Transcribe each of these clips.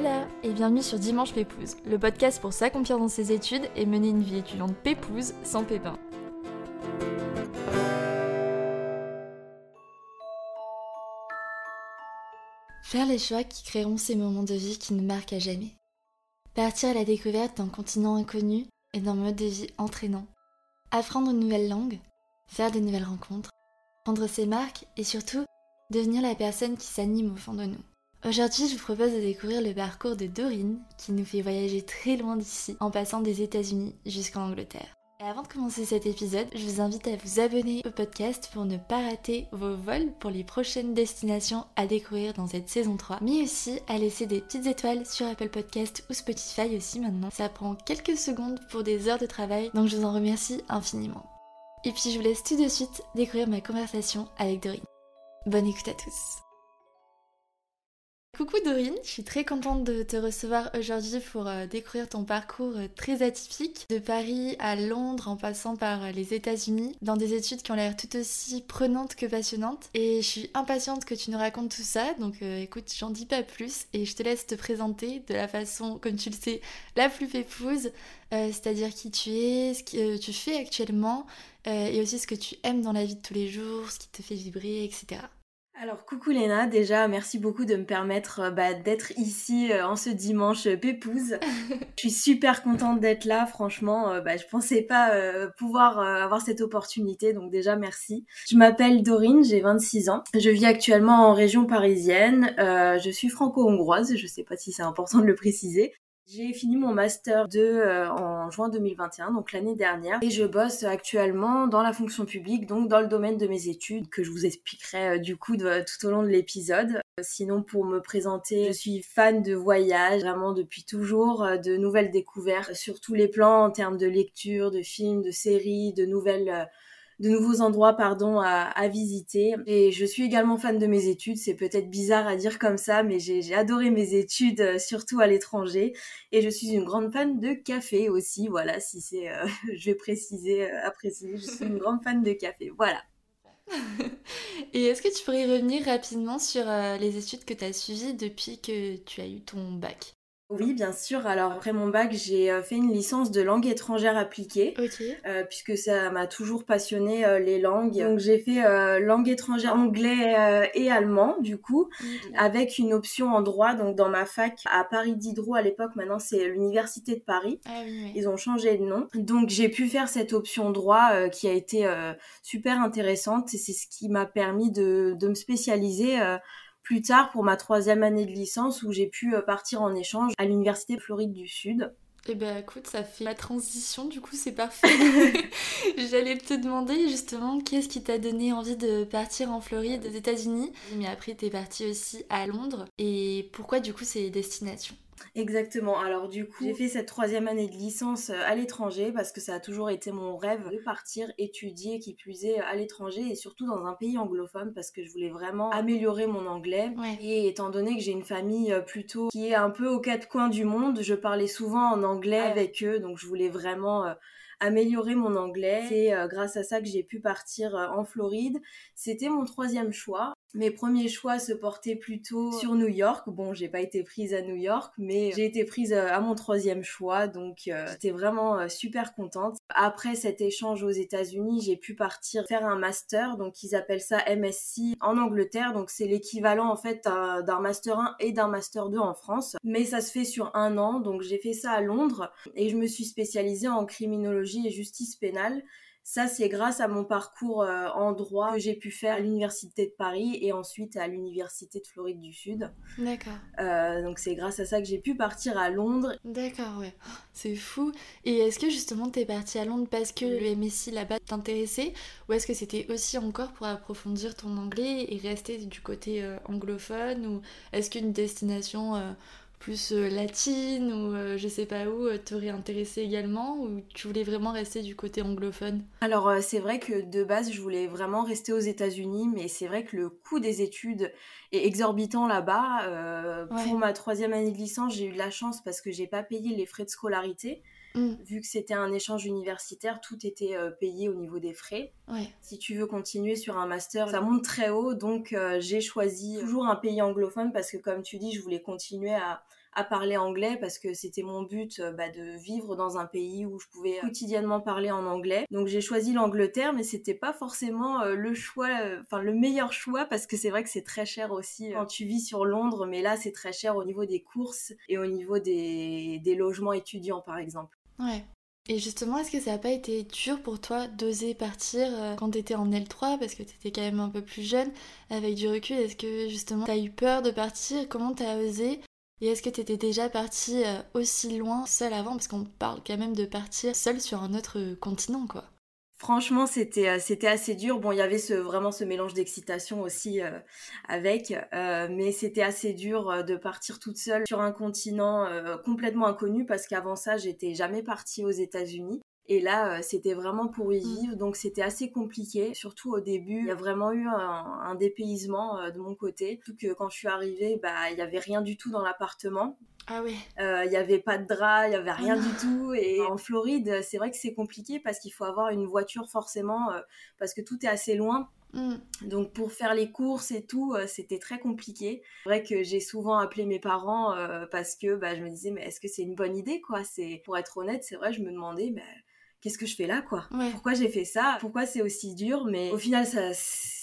Hola et bienvenue sur Dimanche Pépouze, le podcast pour s'accomplir dans ses études et mener une vie étudiante pépouze sans pépin. Faire les choix qui créeront ces moments de vie qui nous marquent à jamais. Partir à la découverte d'un continent inconnu et d'un mode de vie entraînant. Apprendre une nouvelle langue, faire de nouvelles rencontres, prendre ses marques et surtout devenir la personne qui s'anime au fond de nous. Aujourd'hui, je vous propose de découvrir le parcours de Dorine, qui nous fait voyager très loin d'ici, en passant des États-Unis jusqu'en Angleterre. Et avant de commencer cet épisode, je vous invite à vous abonner au podcast pour ne pas rater vos vols pour les prochaines destinations à découvrir dans cette saison 3, mais aussi à laisser des petites étoiles sur Apple Podcast ou Spotify aussi maintenant. Ça prend quelques secondes pour des heures de travail, donc je vous en remercie infiniment. Et puis je vous laisse tout de suite découvrir ma conversation avec Dorine. Bonne écoute à tous Coucou Dorine, je suis très contente de te recevoir aujourd'hui pour euh, découvrir ton parcours euh, très atypique, de Paris à Londres en passant par euh, les États-Unis, dans des études qui ont l'air tout aussi prenantes que passionnantes. Et je suis impatiente que tu nous racontes tout ça, donc écoute, j'en dis pas plus et je te laisse te présenter de la façon, comme tu le sais, la plus pépouse, c'est-à-dire qui tu es, ce que tu fais actuellement et aussi ce que tu aimes dans la vie de tous les jours, ce qui te fait vibrer, etc. Alors coucou Léna, déjà merci beaucoup de me permettre euh, bah, d'être ici euh, en ce dimanche euh, pépouze. je suis super contente d'être là, franchement, bah, je pensais pas pouvoir avoir cette opportunité, donc déjà merci. Je m'appelle Dorine, j'ai 26 ans, je vis actuellement en région parisienne, je suis franco-hongroise, je sais pas si c'est important de le préciser. J'ai fini mon master 2 euh, en juin 2021, donc l'année dernière, et je bosse actuellement dans la fonction publique, donc dans le domaine de mes études, que je vous expliquerai euh, du coup tout au long de l'épisode. Sinon, pour me présenter, je suis fan de voyage, vraiment depuis toujours, euh, de nouvelles découvertes sur tous les plans en termes de lecture, de films, de séries, de nouvelles de nouveaux endroits pardon à, visiter. Et je suis également fan de mes études. C'est peut-être bizarre à dire comme ça mais j'ai adoré mes études euh, surtout à l'étranger. Et je suis une grande fan de café aussi. Voilà si c'est euh, je vais préciser euh, à préciser je suis une grande fan de café. Voilà. Et est-ce que tu pourrais revenir rapidement sur les études que tu as suivies depuis que tu as eu ton bac? Oui, bien sûr. Alors après mon bac, j'ai euh, fait une licence de langue étrangère appliquée, euh, puisque ça m'a toujours passionné euh, les langues. Donc j'ai fait langue étrangère anglais et allemand, du coup, avec une option en droit. Donc dans ma fac à Paris Diderot à l'époque, maintenant c'est l'université de Paris. Ah Ils ont changé de nom. Donc j'ai pu faire cette option droit qui a été super intéressante et c'est ce qui m'a permis de, de me spécialiser plus tard pour ma troisième année de licence où j'ai pu euh, partir en échange à l'université Floride du Sud. Eh ben écoute, ça fait la transition, du coup c'est parfait. J'allais te demander justement qu'est-ce qui t'a donné envie de partir en Floride, aux États-Unis, mais après t'es parti aussi à Londres. Et pourquoi du coup ces destinations? Exactement. Alors du coup, j'ai fait cette troisième année de licence euh, à l'étranger parce que ça a toujours été mon rêve de partir étudier, qui plus est, à l'étranger et surtout dans un pays anglophone parce que je voulais vraiment améliorer mon anglais. Et étant donné que j'ai une famille euh, plutôt qui est un peu aux quatre coins du monde, je parlais souvent en anglais avec eux, donc je voulais vraiment euh, améliorer mon anglais. C'est grâce à ça que j'ai pu partir en Floride. C'était mon troisième choix. Mes premiers choix se portaient plutôt sur New York. Bon, j'ai pas été prise à New York, mais j'ai été prise euh, à mon troisième choix, donc euh, j'étais vraiment euh, super contente. Après cet échange aux États-Unis, j'ai pu partir faire un master, donc ils appellent ça MSc en Angleterre, donc c'est l'équivalent en fait d'un master 1 et d'un master 2 en France, mais ça se fait sur un an, donc j'ai fait ça à Londres et je me suis spécialisée en criminologie et justice pénale. Ça, c'est grâce à mon parcours euh, en droit que j'ai pu faire à l'Université de Paris et ensuite à l'Université de Floride du Sud. D'accord. Euh, donc c'est grâce à ça que j'ai pu partir à Londres. D'accord, ouais. Oh, c'est fou. Et est-ce que justement tu es partie à Londres parce que le MSI là-bas t'intéressait ou est-ce que c'était aussi encore pour approfondir ton anglais et rester du côté euh, anglophone ou est-ce qu'une destination plus euh, latine ou euh, je sais pas où euh, t'aurais intéressé également ou tu voulais vraiment rester du côté anglophone? Alors c'est vrai que de base je voulais vraiment rester aux États-Unis mais c'est vrai que le coût des études est exorbitant là-bas. Pour ma troisième année de licence j'ai eu de la chance parce que j'ai pas payé les frais de scolarité. Mmh. Vu que c'était un échange universitaire, tout était payé au niveau des frais. Si tu veux continuer sur un master, ça monte très haut. Donc j'ai choisi toujours un pays anglophone parce que comme tu dis, je voulais continuer à, à parler anglais parce que c'était mon but bah, de vivre dans un pays où je pouvais quotidiennement parler en anglais. Donc j'ai choisi l'Angleterre, mais c'était pas forcément le choix, enfin le meilleur choix parce que c'est vrai que c'est très cher aussi quand tu vis sur Londres, mais là c'est très cher au niveau des courses et au niveau des, des logements étudiants par exemple. Ouais. Et justement, est-ce que ça n'a pas été dur pour toi d'oser partir euh, quand t'étais en L3 parce que t'étais quand même un peu plus jeune avec du recul Est-ce que justement t'as eu peur de partir? Comment t'as osé? Et est-ce que t'étais déjà partie euh, aussi loin seule avant? Parce qu'on parle quand même de partir seule sur un autre continent, quoi. Franchement, c'était euh, c'était assez dur. Bon, il y avait ce vraiment ce mélange d'excitation aussi euh, avec, euh, mais c'était assez dur de partir toute seule sur un continent complètement inconnu parce qu'avant ça, j'étais jamais partie aux États-Unis. Et là, c'était vraiment pour y mmh. vivre, donc c'était assez compliqué. Surtout au début, il y a vraiment eu un, dépaysement de mon côté. Surtout que quand je suis arrivée, bah, il y avait rien du tout dans l'appartement. Ah oui. Euh, il n'y avait pas de drap, il n'y avait rien du tout. Et en Floride, c'est vrai que c'est compliqué parce qu'il faut avoir une voiture forcément, euh, parce que tout est assez loin. Mm. Donc pour faire les courses et tout, euh, c'était très compliqué. C'est vrai que j'ai souvent appelé mes parents parce que bah, je me disais mais est-ce que c'est une bonne idée quoi? C'est pour être honnête, c'est vrai, je me demandais mais qu'est-ce que je fais là quoi? Pourquoi j'ai fait ça? Pourquoi c'est aussi dur? Mais au final ça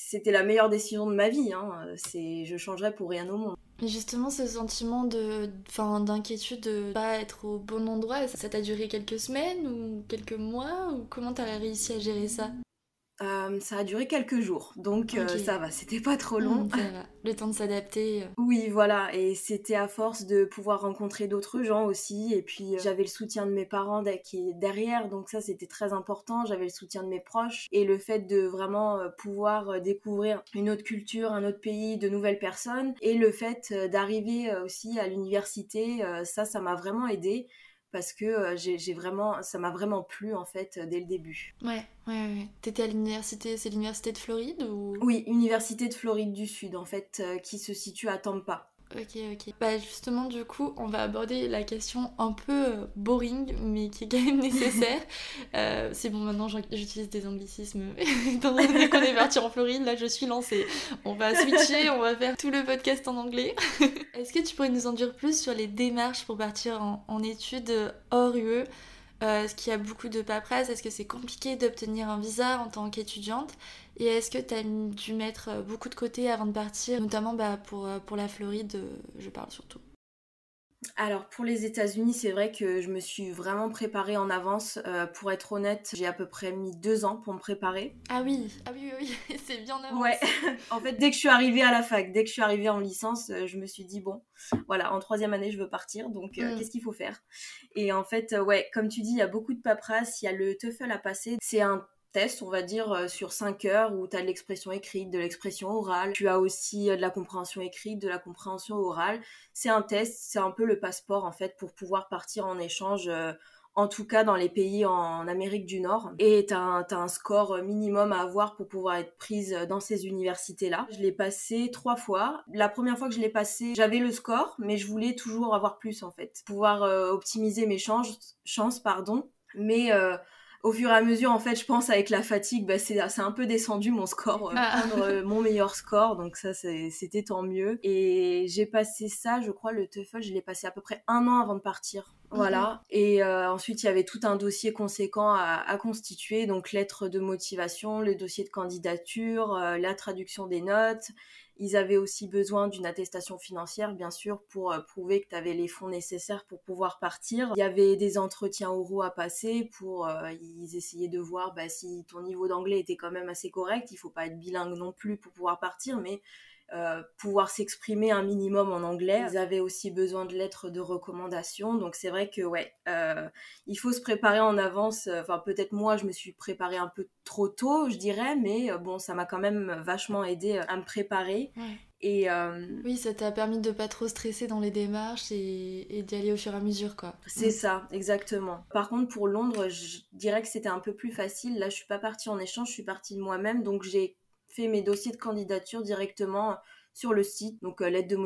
c'était la meilleure décision de ma vie. Hein. C'est, je changerais pour rien au monde. Mais justement, ce sentiment de, d'inquiétude de pas être au bon endroit, ça t'a duré quelques semaines ou quelques mois ou comment t'as réussi à gérer ça? Euh, ça a duré quelques jours, donc euh, ça va, c'était pas trop long. Mmh, le temps de s'adapter. Euh. Oui, voilà, et c'était à force de pouvoir rencontrer d'autres gens aussi, et puis j'avais le soutien de mes parents qui est derrière, donc ça c'était très important, j'avais le soutien de mes proches, et le fait de vraiment pouvoir découvrir une autre culture, un autre pays, de nouvelles personnes, et le fait d'arriver aussi à l'université, ça, ça m'a vraiment aidé parce que euh, j'ai vraiment ça m'a vraiment plu en fait dès le début. Ouais, ouais, ouais. T'étais à l'université, c'est l'université de Floride ou? Oui, université de Floride du Sud en fait, euh, qui se situe à Tampa. Ok, ok. Bah justement, du coup, on va aborder la question un peu euh, boring, mais qui est quand même nécessaire. Euh, c'est bon, maintenant j'utilise des anglicismes. Étant donné qu'on est parti en Floride, là je suis lancée. On va switcher, on va faire tout le podcast en anglais. Est-ce que tu pourrais nous en dire plus sur les démarches pour partir en, en études hors UE euh, Est-ce qu'il y a beaucoup de paperasse? Est-ce que c'est compliqué d'obtenir un visa en tant qu'étudiante? Et est-ce que tu as dû mettre euh, beaucoup de côté avant de partir, notamment bah, pour, euh, pour la Floride, je parle surtout alors pour les États-Unis, c'est vrai que je me suis vraiment préparée en avance. pour être honnête, j'ai à peu près mis deux ans pour me préparer. Ah oui, ah oui, oui, c'est bien avance. Ouais. en fait, dès que je suis arrivée à la fac, dès que je suis arrivée en licence, je me suis dit bon, voilà, en troisième année, je veux partir, donc mm. qu'est-ce qu'il faut faire? Et en fait, ouais, comme tu dis, il y a beaucoup de paperasse. Il y a le TOEFL à passer. C'est un test, on va dire, euh, sur 5 heures où tu as de l'expression écrite, de l'expression orale. Tu as aussi euh, de la compréhension écrite, de la compréhension orale. C'est un test, c'est un peu le passeport en fait pour pouvoir partir en échange. Euh, en tout cas dans les pays en Amérique du Nord. Et tu as, un score minimum à avoir pour pouvoir être prise dans ces universités-là. Je l'ai passé trois fois. La première fois que je l'ai passé, j'avais le score, mais je voulais toujours avoir plus en fait. Pouvoir optimiser mes chances, chances pardon. Mais au fur et à mesure, en fait, je pense avec la fatigue, bah, c'est un peu descendu mon score, euh, ah. euh, mon meilleur score, donc ça c'était tant mieux. Et j'ai passé ça, je crois, le TOEFL, je l'ai passé à peu près un an avant de partir. Voilà. Et euh, ensuite, il y avait tout un dossier conséquent à, à, constituer, donc lettre de motivation, le dossier de candidature, la traduction des notes, ils avaient aussi besoin d'une attestation financière, bien sûr, pour euh, prouver que tu avais les fonds nécessaires pour pouvoir partir. Il y avait des entretiens oraux à passer pour, euh, ils essayaient de voir bah, si ton niveau d'anglais était quand même assez correct. Il faut pas être bilingue non plus pour pouvoir partir, mais euh, pouvoir s'exprimer un minimum en anglais. Ils avaient aussi besoin de lettres de recommandation. Donc c'est vrai que ouais, euh, il faut se préparer en avance. Enfin peut-être moi je me suis préparée un peu trop tôt, je dirais, mais euh, bon ça m'a quand même vachement aidé à me préparer. Et Oui, ça t'a permis de pas trop stresser dans les démarches et, d'y aller au fur et à mesure, quoi. C'est ça, exactement. Par contre, pour Londres, je dirais que c'était un peu plus facile. Là, je suis pas partie en échange, je suis partie de moi-même, donc j'ai mes dossiers de candidature directement sur le site. Donc euh, l'aide de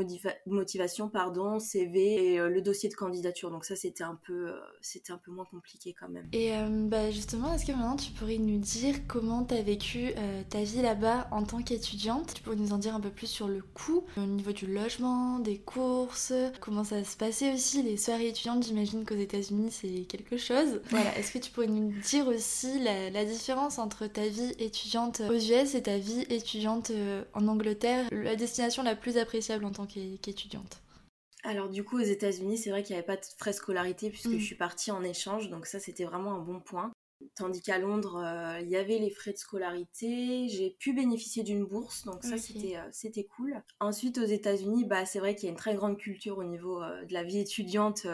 motivation, pardon, CV et euh, le dossier de candidature. Donc ça c'était un peu euh, c'était un peu moins compliqué quand même. Et bah, justement, est-ce que maintenant tu pourrais nous dire comment tu as vécu ta vie là-bas en tant qu'étudiante? Tu pourrais nous en dire un peu plus sur le coût au niveau du logement, des courses, comment ça se passait aussi? Les soirées étudiantes. J'imagine qu'aux États-Unis c'est quelque chose. Voilà, est-ce que tu pourrais nous dire aussi la, la différence entre ta vie étudiante aux US et ta vie étudiante en Angleterre, la destination la plus appréciable en tant qu'étudiante alors du coup aux États-Unis c'est vrai qu'il n'y avait pas de frais scolarité puisque mm. je suis partie en échange donc ça c'était vraiment un bon point. Tandis qu'à Londres, euh, il y avait les frais de scolarité, j'ai pu bénéficier d'une bourse, donc ça c'était euh, c'était cool. Ensuite aux États-Unis, bah c'est vrai qu'il y a une très grande culture au niveau euh, de la vie étudiante,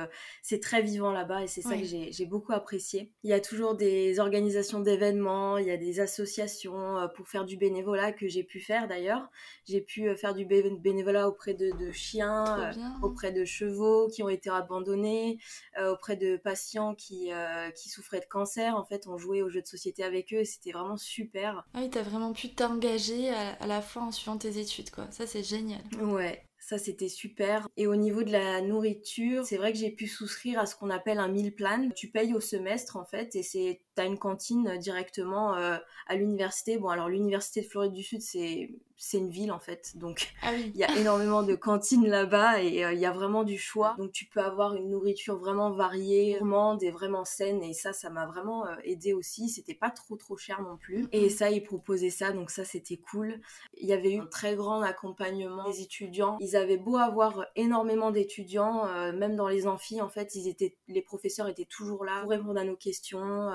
c'est très vivant là-bas et c'est ça que j'ai beaucoup apprécié. Il y a toujours des organisations d'événements, il y a des associations pour faire du bénévolat que j'ai pu faire d'ailleurs. J'ai pu faire du bénévolat auprès de, de chiens, auprès de chevaux qui ont été abandonnés, auprès de patients qui qui souffraient de cancer en fait on jouait aux jeux de société avec eux et c'était vraiment super. Ah oui, t'as vraiment pu t'engager à, à, la fois en suivant tes études, quoi. Ça, c'est génial. Ouais. Ça, c'était super. Et au niveau de la nourriture, c'est vrai que j'ai pu souscrire à ce qu'on appelle un meal plan. Tu payes au semestre, en fait, et c'est, t'as une cantine directement euh, à l'université. Bon, alors, l'université de Floride du Sud, c'est c'est une ville en fait. Donc ah il y a énormément de cantines là-bas et euh, il y a vraiment du choix. Donc tu peux avoir une nourriture vraiment variée, gourmande et vraiment saine et ça ça m'a vraiment euh, aidé aussi. C'était pas trop trop cher non plus. Mm-hmm. Et ça ils proposaient ça donc ça c'était cool. Il y avait eu un très grand accompagnement des étudiants. Ils avaient beau avoir énormément d'étudiants, euh, même dans les amphis en fait, ils étaient les professeurs étaient toujours là pour répondre à nos questions.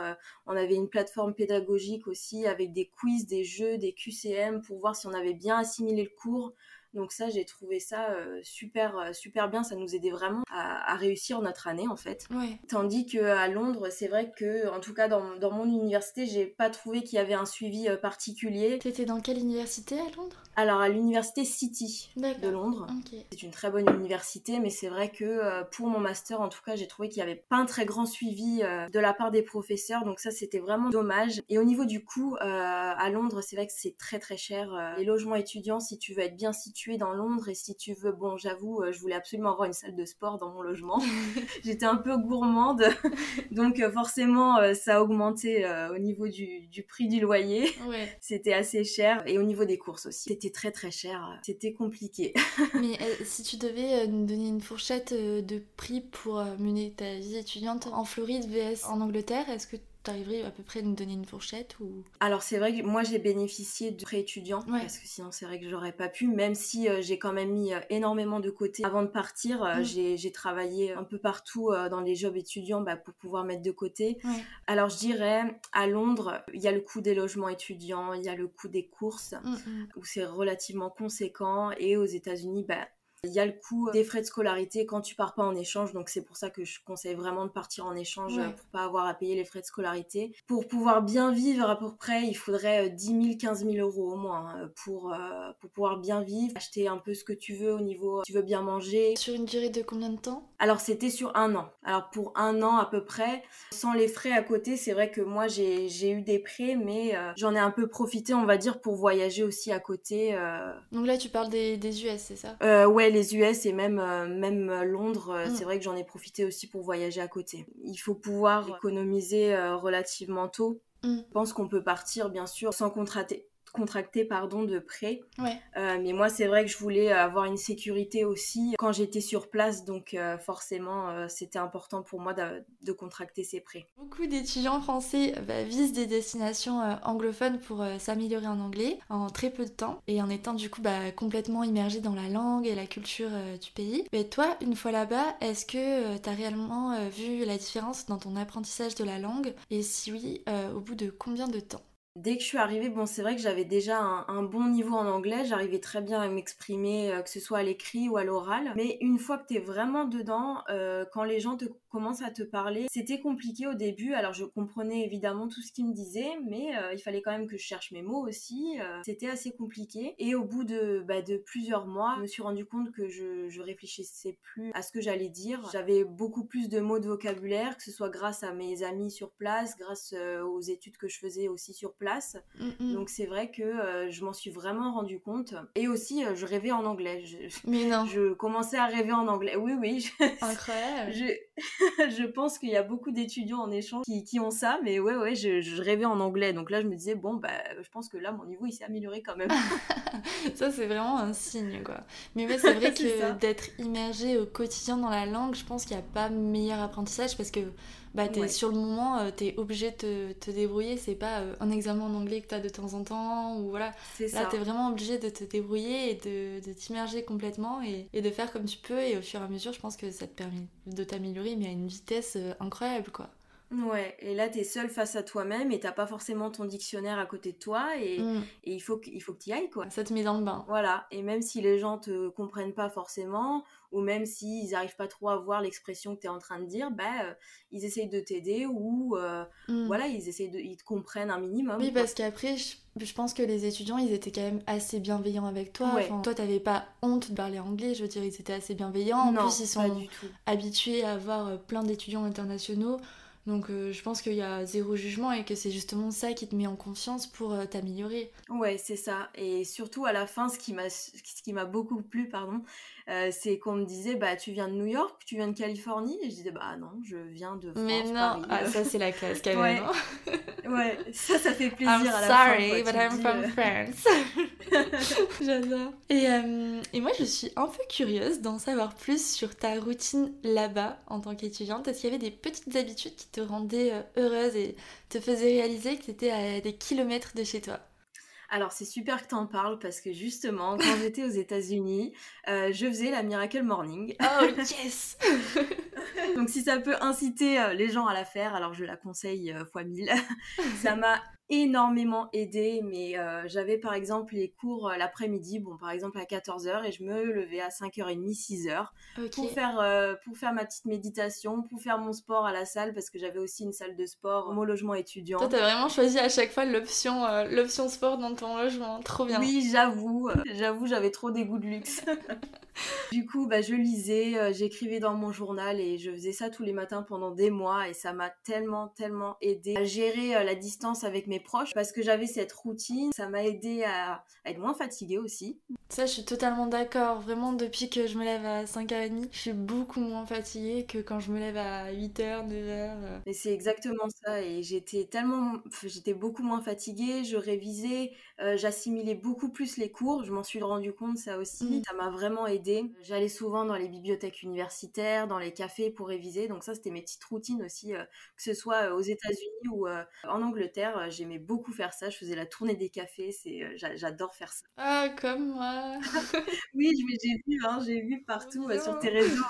on avait une plateforme pédagogique aussi avec des quiz, des jeux, des QCM pour voir si on avait bien assimilé le cours. Donc ça, j'ai trouvé ça euh, super, euh, super bien. Ça nous aidait vraiment à, réussir notre année en fait. Tandis que à Londres, c'est vrai que, en tout cas dans, dans mon université, j'ai pas trouvé qu'il y avait un suivi euh, particulier. T'étais dans quelle université à Londres? Alors à l'université City de Londres. C'est une très bonne université, mais c'est vrai que pour mon master, en tout cas, j'ai trouvé qu'il y avait pas un très grand suivi de la part des professeurs. Donc ça, c'était vraiment dommage. Et au niveau du coût, à Londres, c'est vrai que c'est très très cher. les logements étudiants, si tu veux être bien situé es dans Londres et si tu veux, bon, j'avoue, euh, je voulais absolument avoir une salle de sport dans mon logement. J'étais un peu gourmande, donc euh, forcément, euh, ça a augmenté au niveau du, prix du loyer. C'était assez cher et au niveau des courses aussi. C'était très très cher. C'était compliqué. Mais si tu devais nous donner une fourchette de prix pour mener ta vie étudiante en Floride vs en Angleterre, est-ce que T'arriverais à peu près à nous donner une fourchette ou? Alors c'est vrai que moi j'ai bénéficié de prêt étudiant parce que sinon c'est vrai que j'aurais pas pu même si euh, j'ai quand même mis euh, énormément de côté avant de partir euh, mm. j'ai travaillé un peu partout dans les jobs étudiants bah, pour pouvoir mettre de côté. Alors je dirais à Londres il y a le coût des logements étudiants, il y a le coût des courses mm, mm. où c'est relativement conséquent et aux États-Unis bah il y a le coût des frais de scolarité quand tu pars pas en échange, donc c'est pour ça que je conseille vraiment de partir en échange pour pas avoir à payer les frais de scolarité. Pour pouvoir bien vivre à peu près, il faudrait 10 000, 15 000 euros au moins hein, pour, euh, pour pouvoir bien vivre, acheter un peu ce que tu veux au niveau, tu veux bien manger. Sur une durée de combien de temps? Alors c'était sur un an. Alors pour un an à peu près, sans les frais à côté, c'est vrai que moi j'ai eu des prêts, mais euh, j'en ai un peu profité, on va dire, pour voyager aussi à côté. Euh. Donc là tu parles des, des US, c'est ça? Ouais, les US et même, euh, même euh, Londres, euh, mm. c'est vrai que j'en ai profité aussi pour voyager à côté. Il faut pouvoir économiser relativement tôt. Mm. Je pense qu'on peut partir, bien sûr, sans contrater, contracté pardon de prêt. Euh, mais moi c'est vrai que je voulais avoir une sécurité aussi quand j'étais sur place donc euh, forcément euh, c'était important pour moi de, contracter ces prêts. Beaucoup d'étudiants français bah, visent des destinations anglophones pour s'améliorer en anglais en très peu de temps et en étant du coup bah, complètement immergé dans la langue et la culture du pays. Mais toi une fois là-bas est-ce que tu as réellement vu la différence dans ton apprentissage de la langue? Et si oui au bout de combien de temps? Dès que je suis arrivée, bon, c'est vrai que j'avais déjà un, bon niveau en anglais, j'arrivais très bien à m'exprimer, euh, que ce soit à l'écrit ou à l'oral. Mais une fois que tu es vraiment dedans, euh, quand les gens te commence à te parler. C'était compliqué au début, alors je comprenais évidemment tout ce qu'il me disait, mais euh, il fallait quand même que je cherche mes mots aussi. Euh, c'était assez compliqué. Et au bout de, bah, de plusieurs mois, je me suis rendu compte que je, je réfléchissais plus à ce que j'allais dire. J'avais beaucoup plus de mots de vocabulaire, que ce soit grâce à mes amis sur place, grâce euh, aux études que je faisais aussi sur place. Mm. Donc c'est vrai que je m'en suis vraiment rendu compte. Et aussi, je rêvais en anglais. Je, mais non. Je commençais à rêver en anglais. Oui, oui. Incroyable. je, je pense qu'il y a beaucoup d'étudiants en échange qui, qui, ont ça, mais ouais, ouais, je, je, rêvais en anglais. Donc là, je me disais, bon, bah, je pense que là, mon niveau, il s'est amélioré quand même. ça, c'est vraiment un signe, quoi. Mais ouais, c'est vrai que d'être immergé au quotidien dans la langue, je pense qu'il n'y a pas meilleur apprentissage parce que bah, es, sur le moment, euh, tu es obligé de te, débrouiller. C'est pas euh, un examen en anglais que tu as de temps en temps. Ou voilà. Là, tu es vraiment obligé de te débrouiller et de, de t'immerger complètement et, et, de faire comme tu peux. Et au fur et à mesure, je pense que ça te permet de t'améliorer, mais à une vitesse euh, incroyable, quoi. Ouais, et là, tu es seul face à toi-même et t'as pas forcément ton dictionnaire à côté de toi et, mm. et il faut que tu y ailles, quoi. Ça te met dans le bain. Voilà, et même si les gens te comprennent pas forcément, ou même s'ils n'arrivent pas trop à voir l'expression que tu es en train de dire, bah, euh, ils essayent de t'aider ou euh, mm. voilà, ils essayent de, ils te comprennent un minimum. Oui, parce qu'après, je, pense que les étudiants, ils étaient quand même assez bienveillants avec toi. Ouais. Enfin, toi, t'avais pas honte de parler anglais, je veux dire, ils étaient assez bienveillants. En plus, ils sont habitués à avoir euh, plein d'étudiants internationaux. Donc euh, je pense qu'il y a zéro jugement et que c'est justement ça qui te met en confiance pour euh, t'améliorer. Ouais, c'est ça. Et surtout à la fin, ce qui m'a, ce qui m'a beaucoup plu, pardon, euh, c'est qu'on me disait bah tu viens de New York, tu viens de Californie et je disais bah non, je viens de France. Mais non, ah, ça c'est la classe quand même. ouais. Hein. ouais, ça ça fait plaisir I'm à la sorry, but I'm from France. J'adore. Et, et moi je suis un peu curieuse d'en savoir plus sur ta routine là-bas en tant qu'étudiante. Est-ce qu'il y avait des petites habitudes qui te rendait euh, heureuse et te faisait réaliser que tu étais à des kilomètres de chez toi? Alors c'est super que tu en parles parce que justement, quand j'étais aux États-Unis, euh, je faisais la Miracle Morning. Oh yes Donc si ça peut inciter euh, les gens à la faire, alors je la conseille fois mille. ça m'a énormément aidé, mais euh, j'avais par exemple les cours euh, l'après-midi, bon par exemple à 14h et je me levais à 5h30, 6h pour, faire, euh, pour faire ma petite méditation, pour faire mon sport à la salle parce que j'avais aussi une salle de sport, mon logement étudiant. Toi t'as vraiment choisi à chaque fois l'option l'option sport dans ton logement, trop bien. Oui j'avoue, j'avoue j'avais trop des goûts de luxe. du coup bah, je lisais, j'écrivais dans mon journal et je faisais ça tous les matins pendant des mois et ça m'a tellement tellement aidé à gérer la distance avec mes proches parce que j'avais cette routine. Ça m'a aidé à, être moins fatiguée aussi. Ça, je suis totalement d'accord. Vraiment, depuis que je me lève à 5h30, je suis beaucoup moins fatiguée que quand je me lève à 8h, 9h. Mais c'est exactement ça. Et j'étais tellement. J'étais beaucoup moins fatiguée. Je révisais. Euh, j'assimilais beaucoup plus les cours. Je m'en suis rendu compte, ça aussi. Mm. Ça m'a vraiment aidé. J'allais souvent dans les bibliothèques universitaires, dans les cafés pour réviser. Donc, ça, c'était mes petites routines aussi, euh, que ce soit euh, aux États-Unis ou en Angleterre. J'aimais beaucoup faire ça. Je faisais la tournée des cafés. C'est, j'adore faire ça. Ah, comme moi. oui, j'ai vu, hein, j'ai vu partout sur tes réseaux.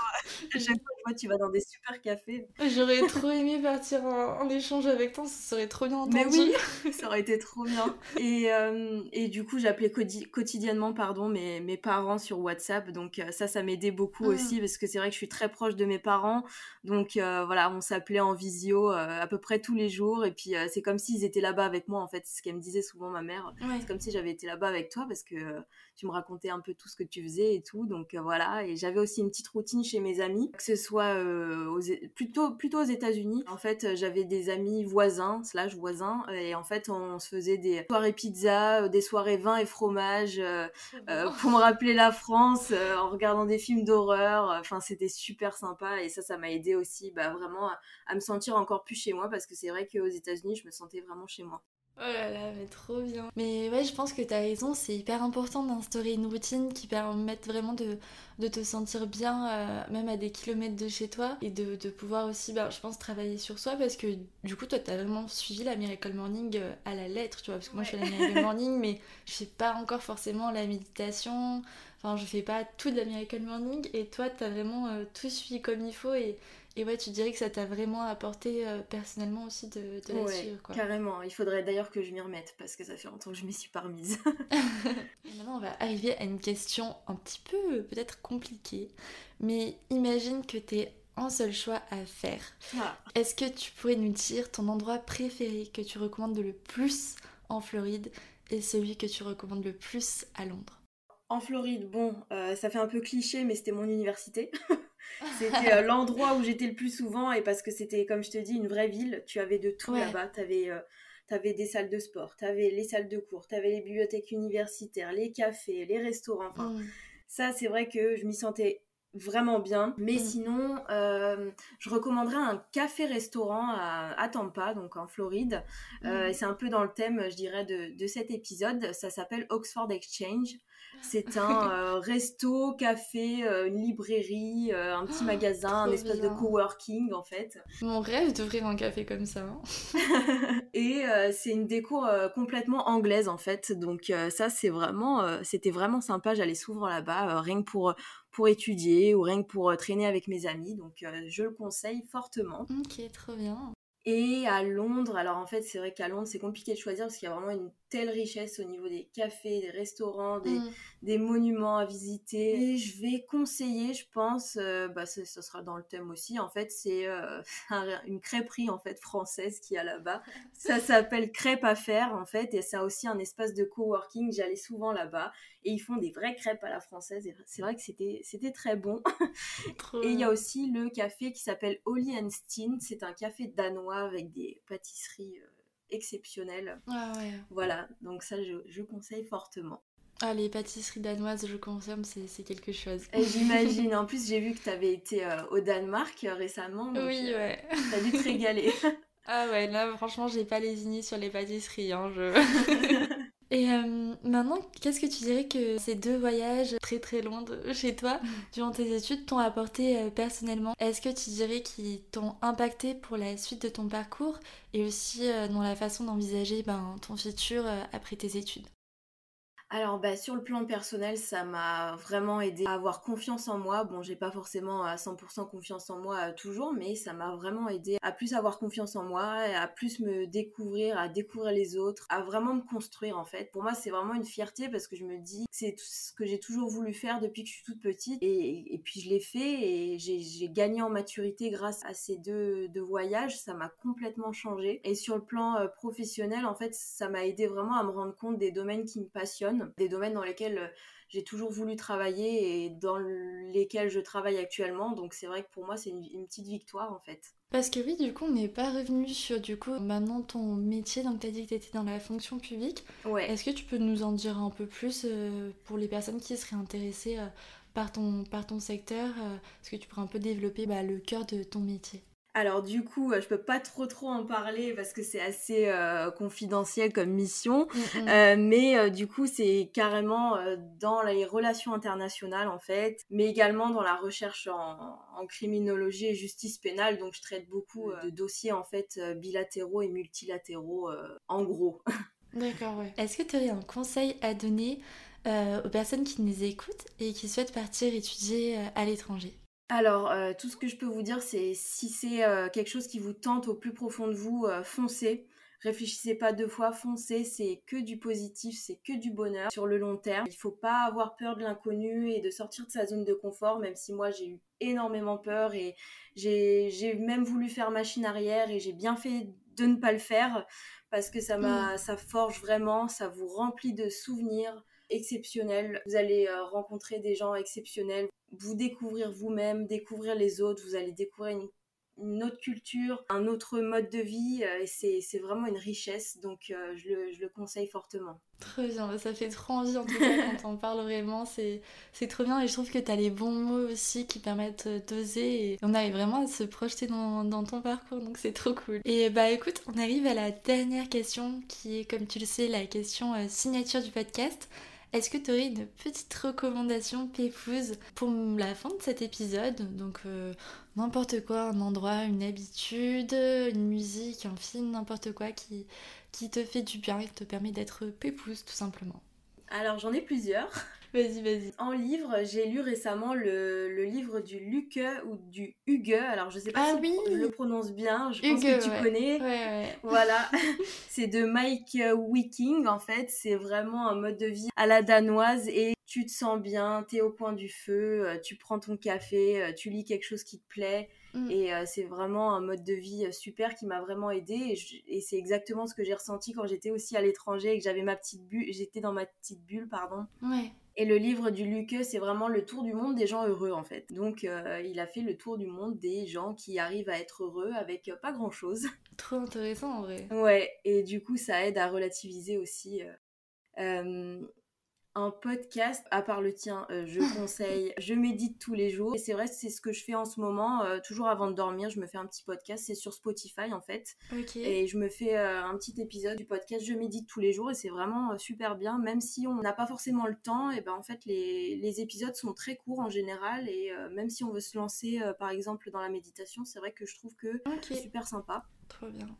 à chaque fois, tu vas dans des super cafés. J'aurais trop aimé partir en, échange avec toi. Ça serait trop bien entendu. Mais oui, ça aurait été trop bien. Et, euh, et du coup, j'appelais quotidiennement, pardon, mes, mes parents sur WhatsApp. Donc ça, ça m'aidait beaucoup ah. aussi parce que c'est vrai que je suis très proche de mes parents. Donc voilà, on s'appelait en visio à peu près tous les jours. Et puis c'est comme s'ils étaient là-bas avec moi en fait. C'est ce qu'elle me disait souvent ma mère. C'est comme si j'avais été là-bas avec toi parce que euh, tu me racontais un peu tout ce que tu faisais et tout. Donc euh, voilà. Et j'avais aussi une petite routine chez mes amis, que ce soit euh, plutôt, plutôt aux États-Unis. En fait, j'avais des amis voisins, slash voisins. Et en fait, on se faisait des soirées pizza, des soirées vin et fromage pour me rappeler la France en regardant des films d'horreur. Enfin, c'était super sympa. Et ça, ça m'a aidé aussi bah, vraiment à me sentir encore plus chez moi parce que c'est vrai qu'aux États-Unis, je me sentais vraiment chez moi. Oh là là, mais trop bien. Mais ouais, je pense que t'as raison, c'est hyper important d'instaurer une routine qui permette vraiment de, de te sentir bien, euh, même à des kilomètres de chez toi, et de, de pouvoir aussi, bah, je pense, travailler sur soi, parce que du coup, toi, t'as vraiment suivi la Miracle Morning euh, à la lettre, tu vois, parce que moi, je fais la Miracle Morning, mais je fais pas encore forcément la méditation, enfin, je fais pas tout de la Miracle Morning, et toi, t'as vraiment euh, tout suivi comme il faut, et et ouais, tu dirais que ça t'a vraiment apporté euh, personnellement aussi de, de la suivre, quoi. Carrément. Il faudrait d'ailleurs que je m'y remette parce que ça fait longtemps que je m'y suis pas remise. Et maintenant, on va arriver à une question un petit peu peut-être compliquée. Mais imagine que t'es un seul choix à faire. Ah. Est-ce que tu pourrais nous dire ton endroit préféré que tu recommandes le plus en Floride et celui que tu recommandes le plus à Londres? En Floride, bon, euh, ça fait un peu cliché, mais c'était mon université. c'était euh, l'endroit où j'étais le plus souvent et parce que c'était, comme je te dis, une vraie ville. Tu avais de tout là-bas. Tu avais, euh, des salles de sport, tu avais les salles de cours, tu avais les bibliothèques universitaires, les cafés, les restaurants. Enfin, mm. ça, c'est vrai que je m'y sentais vraiment bien. Mais mm. sinon, euh, je recommanderais un café-restaurant à, Tampa, donc en Floride. Euh, mm. c'est un peu dans le thème, je dirais, de, de cet épisode. Ça s'appelle Oxford Exchange. C'est un euh, resto, café, euh, une librairie, euh, un petit magasin, un espèce de coworking en fait. Mon rêve d'ouvrir un café comme ça. Hein. et c'est une déco complètement anglaise en fait. Donc ça c'est vraiment, c'était vraiment sympa. J'allais souvent là-bas, rien que pour pour étudier ou rien que pour traîner avec mes amis. Donc je le conseille fortement. Ok, trop bien. Et à Londres, alors en fait, c'est vrai qu'à Londres, c'est compliqué de choisir parce qu'il y a vraiment une telle richesse au niveau des cafés, des restaurants, des, mm. des monuments à visiter. Et je vais conseiller, je pense, euh, bah, ce, sera dans le thème aussi, en fait, c'est euh, une crêperie en fait française qui a là-bas. Ça s'appelle Crêpe à faire en fait, et ça a aussi un espace de coworking. J'allais souvent là-bas et ils font des vraies crêpes à la française. Et c'est vrai que c'était c'était très bon. et il y a aussi le café qui s'appelle Holly Steen. C'est un café danois avec des pâtisseries. Euh, exceptionnelles. Ah voilà, donc ça, je, je conseille fortement. Ah, les pâtisseries danoises, je confirme, c'est quelque chose. J'imagine. En plus, j'ai vu que tu avais été euh, au Danemark euh, récemment. oui, ouais. T'as dû te régaler. ah ouais, là, franchement, j'ai pas lésiné sur les pâtisseries. Hein, je... Et euh, maintenant, qu'est-ce que tu dirais que ces deux voyages très très loin de chez toi durant tes études t'ont apporté euh, personnellement? Est-ce que tu dirais qu'ils t'ont impacté pour la suite de ton parcours et aussi euh, dans la façon d'envisager ben, ton futur après tes études? Alors bah, sur le plan personnel, ça m'a vraiment aidé à avoir confiance en moi. Bon, j'ai pas forcément à 100% confiance en moi euh, toujours, mais ça m'a vraiment aidé à plus avoir confiance en moi, à plus me découvrir, à découvrir les autres, à vraiment me construire en fait. Pour moi, c'est vraiment une fierté parce que je me dis que c'est tout ce que j'ai toujours voulu faire depuis que je suis toute petite et, puis je l'ai fait et j'ai gagné en maturité grâce à ces deux, deux voyages. Ça m'a complètement changé. Et sur le plan euh, professionnel, en fait, ça m'a aidé vraiment à me rendre compte des domaines qui me passionnent des domaines dans lesquels euh, j'ai toujours voulu travailler et dans lesquels je travaille actuellement. Donc c'est vrai que pour moi, c'est une, petite victoire en fait. Parce que oui, du coup, on n'est pas revenu sur du coup maintenant ton métier. Donc tu as dit que tu étais dans la fonction publique. Ouais. Est-ce que tu peux nous en dire un peu plus euh, pour les personnes qui seraient intéressées euh, par, ton, par ton secteur Est-ce que tu pourrais un peu développer bah, le cœur de ton métier? Alors du coup, euh, je peux pas trop trop en parler parce que c'est assez euh, confidentiel comme mission, mm, mm. Euh, mais du coup c'est carrément dans les relations internationales en fait, mais également dans la recherche en, criminologie et justice pénale. Donc je traite beaucoup de dossiers en fait bilatéraux et multilatéraux en gros. D'accord, ouais. Est-ce que tu aurais un conseil à donner aux personnes qui nous écoutent et qui souhaitent partir étudier à l'étranger? Alors, euh, tout ce que je peux vous dire, c'est si c'est euh, quelque chose qui vous tente au plus profond de vous, euh, foncez. Réfléchissez pas deux fois, foncez, c'est que du positif, c'est que du bonheur sur le long terme. Il faut pas avoir peur de l'inconnu et de sortir de sa zone de confort, même si moi j'ai eu énormément peur et j'ai même voulu faire machine arrière et j'ai bien fait de ne pas le faire parce que ça m'a, mmh. ça forge vraiment, ça vous remplit de souvenirs exceptionnels. Vous allez rencontrer des gens exceptionnels vous découvrir vous-même, découvrir les autres, vous allez découvrir une, autre culture, un autre mode de vie, euh, et c'est vraiment une richesse, donc euh, je, le, je, le, conseille fortement. Très bien, ça fait trop envie en tout cas quand on parle vraiment, c'est trop bien, et je trouve que tu as les bons mots aussi qui permettent d'oser, et on arrive vraiment à se projeter dans, dans ton parcours, donc c'est trop cool. Et bah écoute, on arrive à la dernière question, qui est comme tu le sais la question euh, signature du podcast. Est-ce que tu aurais une petite recommandation pépouse pour la fin de cet épisode? Donc euh, n'importe quoi, un endroit, une habitude, une musique, un film, n'importe quoi qui, qui te fait du bien et qui te permet d'être pépouse tout simplement. Alors j'en ai plusieurs. Vas-y, vas-y. En livre, j'ai lu récemment le, le, livre du Luke ou du Hugue. Alors, je sais pas ah si je le prononce bien. Je pense que tu connais. Ouais, Voilà. c'est de Mike Wiking, en fait. C'est vraiment un mode de vie à la danoise et tu te sens bien, tu es au coin du feu, euh, tu prends ton café, euh, tu lis quelque chose qui te plaît Mm. Et euh, c'est vraiment un mode de vie super qui m'a vraiment aidé. Et, c'est exactement ce que j'ai ressenti quand j'étais aussi à l'étranger et que j'avais ma petite bulle, j'étais dans ma petite bulle, pardon. Ouais. Et le livre du Luque, c'est vraiment le tour du monde des gens heureux en fait. Donc euh, il a fait le tour du monde des gens qui arrivent à être heureux avec pas grand chose. Trop intéressant en vrai. Ouais, et du coup ça aide à relativiser aussi. Euh, un podcast, à part le tien, euh, je conseille. je médite tous les jours. Et c'est vrai, c'est ce que je fais en ce moment. Euh, toujours avant de dormir, je me fais un petit podcast. C'est sur Spotify, en fait. Et je me fais euh, un petit épisode du podcast Je médite tous les jours. Et c'est vraiment super bien. Même si on n'a pas forcément le temps, et ben en fait, les, les épisodes sont très courts en général. Et même si on veut se lancer, par exemple, dans la méditation, c'est vrai que je trouve que c'est super sympa.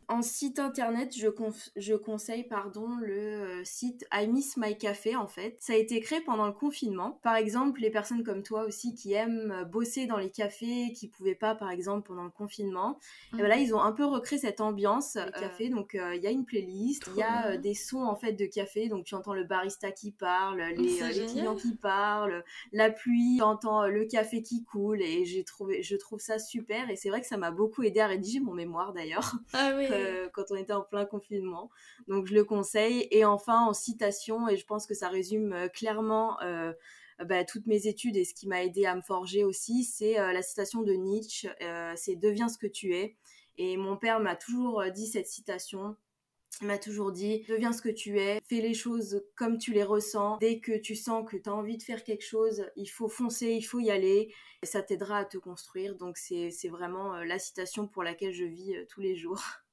En site internet, je, je conseille pardon, le euh, site I Miss My Café en fait. Ça a été créé pendant le confinement. Par exemple, les personnes comme toi aussi qui aiment euh, bosser dans les cafés, qui pouvaient pas par exemple pendant le confinement, et ben là ils ont un peu recréé cette ambiance euh, café. Donc il y a une playlist, il y a des sons en fait de café. Donc tu entends le barista qui parle, les, clients qui parlent, la pluie, tu entends le café qui coule et j'ai trouvé, je trouve ça super. Et c'est vrai que ça m'a beaucoup aidé à rédiger mon mémoire d'ailleurs. Ah euh, quand on était en plein confinement. Donc je le conseille. Et enfin, en citation, et je pense que ça résume euh, clairement euh, bah, toutes mes études et ce qui m'a aidé à me forger aussi, c'est la citation de Nietzsche, c'est Deviens ce que tu es. Et mon père m'a toujours dit cette citation. Il m'a toujours dit, deviens ce que tu es, fais les choses comme tu les ressens. Dès que tu sens que tu as envie de faire quelque chose, il faut foncer, il faut y aller. Et ça t'aidera à te construire. Donc c'est vraiment la citation pour laquelle je vis tous les jours.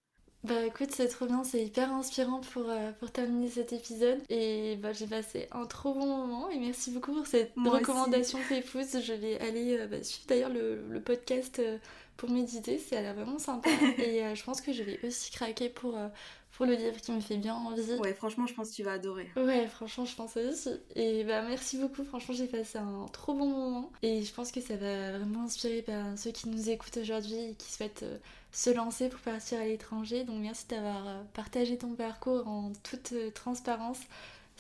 Bah écoute, c'est trop bien, c'est hyper inspirant pour, euh, pour terminer cet épisode. Et bah, j'ai passé un trop bon moment et merci beaucoup pour cette recommandation Pépouze. Je vais aller euh, bah, suivre d'ailleurs le, le, podcast euh, pour méditer, c'est a l'air vraiment sympa. et je pense que je vais aussi craquer pour, le livre qui me fait bien envie. Ouais, franchement, je pense que tu vas adorer. Ouais, franchement, je pense aussi. Et bah merci beaucoup, franchement, j'ai passé un trop bon moment. Et je pense que ça va vraiment inspirer bah, ceux qui nous écoutent aujourd'hui et qui souhaitent se lancer pour partir à l'étranger. Donc merci d'avoir euh, partagé ton parcours en toute euh, transparence.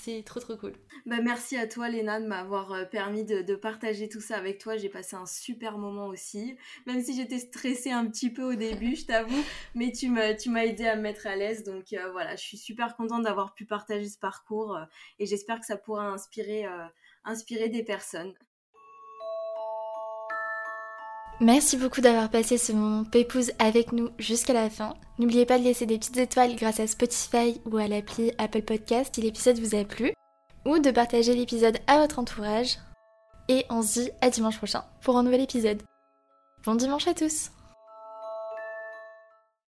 C'est trop trop cool. Bah, merci à toi Léna de m'avoir euh, permis de, partager tout ça avec toi. J'ai passé un super moment aussi. Même si j'étais stressée un petit peu au début, je t'avoue. Mais tu m'as, tu m'as aidé à me mettre à l'aise. Donc voilà, je suis super contente d'avoir pu partager ce parcours. et j'espère que ça pourra inspirer, inspirer des personnes. Merci beaucoup d'avoir passé ce moment pépouze avec nous jusqu'à la fin. N'oubliez pas de laisser des petites étoiles grâce à Spotify ou à l'appli Apple Podcast si l'épisode vous a plu, ou de partager l'épisode à votre entourage. Et on se dit à dimanche prochain pour un nouvel épisode. Bon dimanche à tous